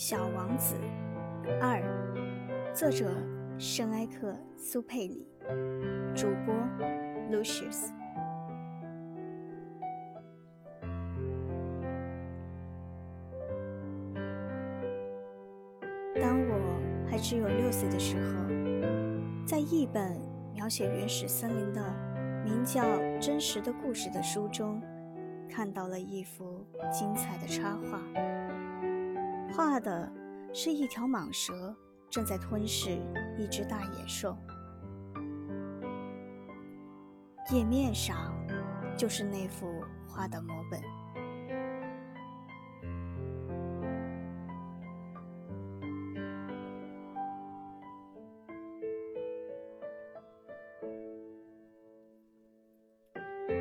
小王子二，作者圣埃克苏佩里，主播 Lucius。当我还只有六岁的时候，在一本描写原始森林的名叫《真实的故事》的书中，看到了一幅精彩的插画。画的是一条蟒蛇正在吞噬一只大野兽，页面上就是那幅画的摹本。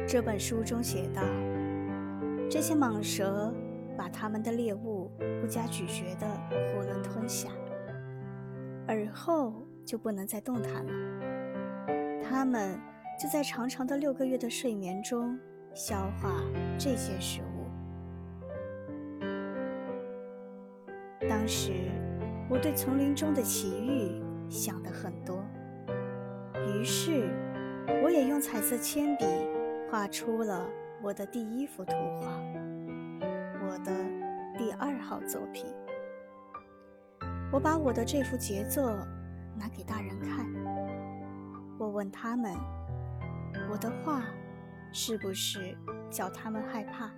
这本书中写道：这些蟒蛇。把他们的猎物不加咀嚼地囫囵吞下，而后就不能再动弹了。他们就在长长的六个月的睡眠中消化这些食物。当时我对丛林中的奇遇想得很多，于是我也用彩色铅笔画出了我的第一幅图画。我的第二号作品，我把我的这幅杰作拿给大人看。我问他们，我的画是不是叫他们害怕？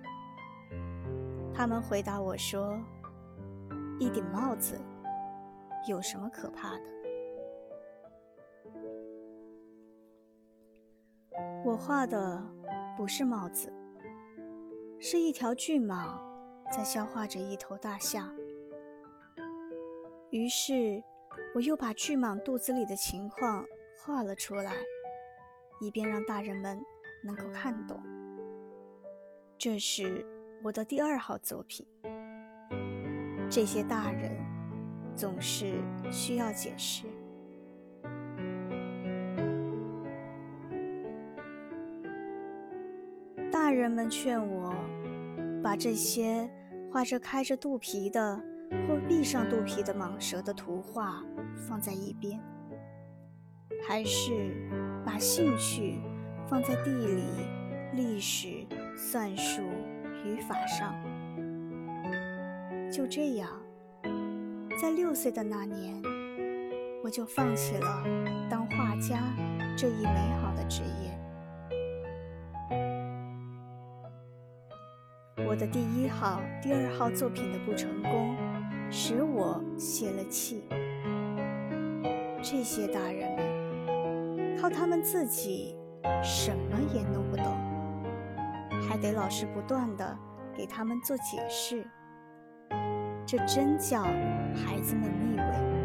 他们回答我说：“一顶帽子有什么可怕的？”我画的不是帽子，是一条巨蟒。在消化着一头大象，于是我又把巨蟒肚子里的情况画了出来，以便让大人们能够看懂。这是我的第二号作品。这些大人总是需要解释。大人们劝我把这些。画着开着肚皮的或闭上肚皮的蟒蛇的图画放在一边，还是把兴趣放在地理、历史、算术、语法上？就这样，在六岁的那年，我就放弃了当画家这一美好的职业。我的第一号、第二号作品的不成功，使我泄了气。这些大人们靠他们自己什么也弄不懂，还得老师不断的给他们做解释，这真叫孩子们腻味。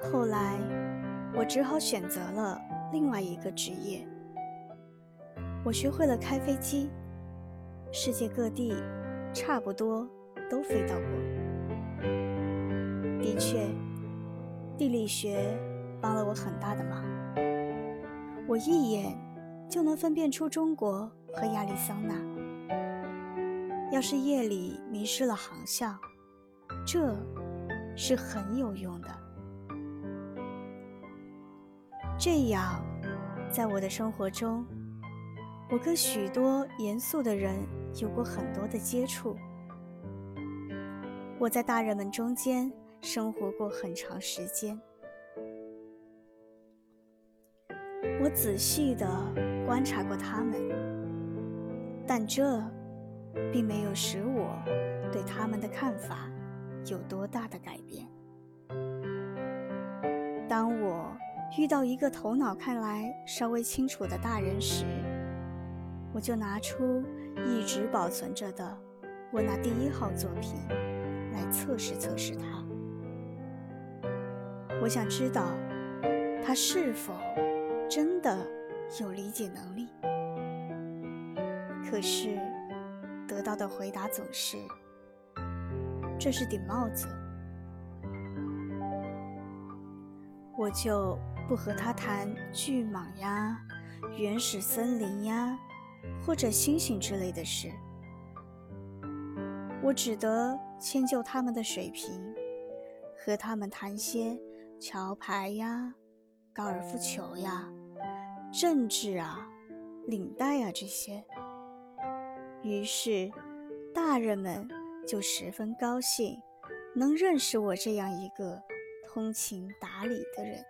后来，我只好选择了另外一个职业。我学会了开飞机，世界各地差不多都飞到过。的确，地理学帮了我很大的忙。我一眼就能分辨出中国和亚利桑那。要是夜里迷失了航向，这是很有用的。这样，在我的生活中，我跟许多严肃的人有过很多的接触。我在大人们中间生活过很长时间，我仔细地观察过他们，但这并没有使我对他们的看法有多大的改变。当我遇到一个头脑看来稍微清楚的大人时，我就拿出一直保存着的我那第一号作品来测试测试他。我想知道他是否真的有理解能力。可是得到的回答总是：“这是顶帽子。”我就不和他谈巨蟒呀、原始森林呀，或者星星之类的事。我只得迁就他们的水平，和他们谈些桥牌呀、高尔夫球呀、政治啊、领带啊这些。于是，大人们就十分高兴，能认识我这样一个。通情达理的人。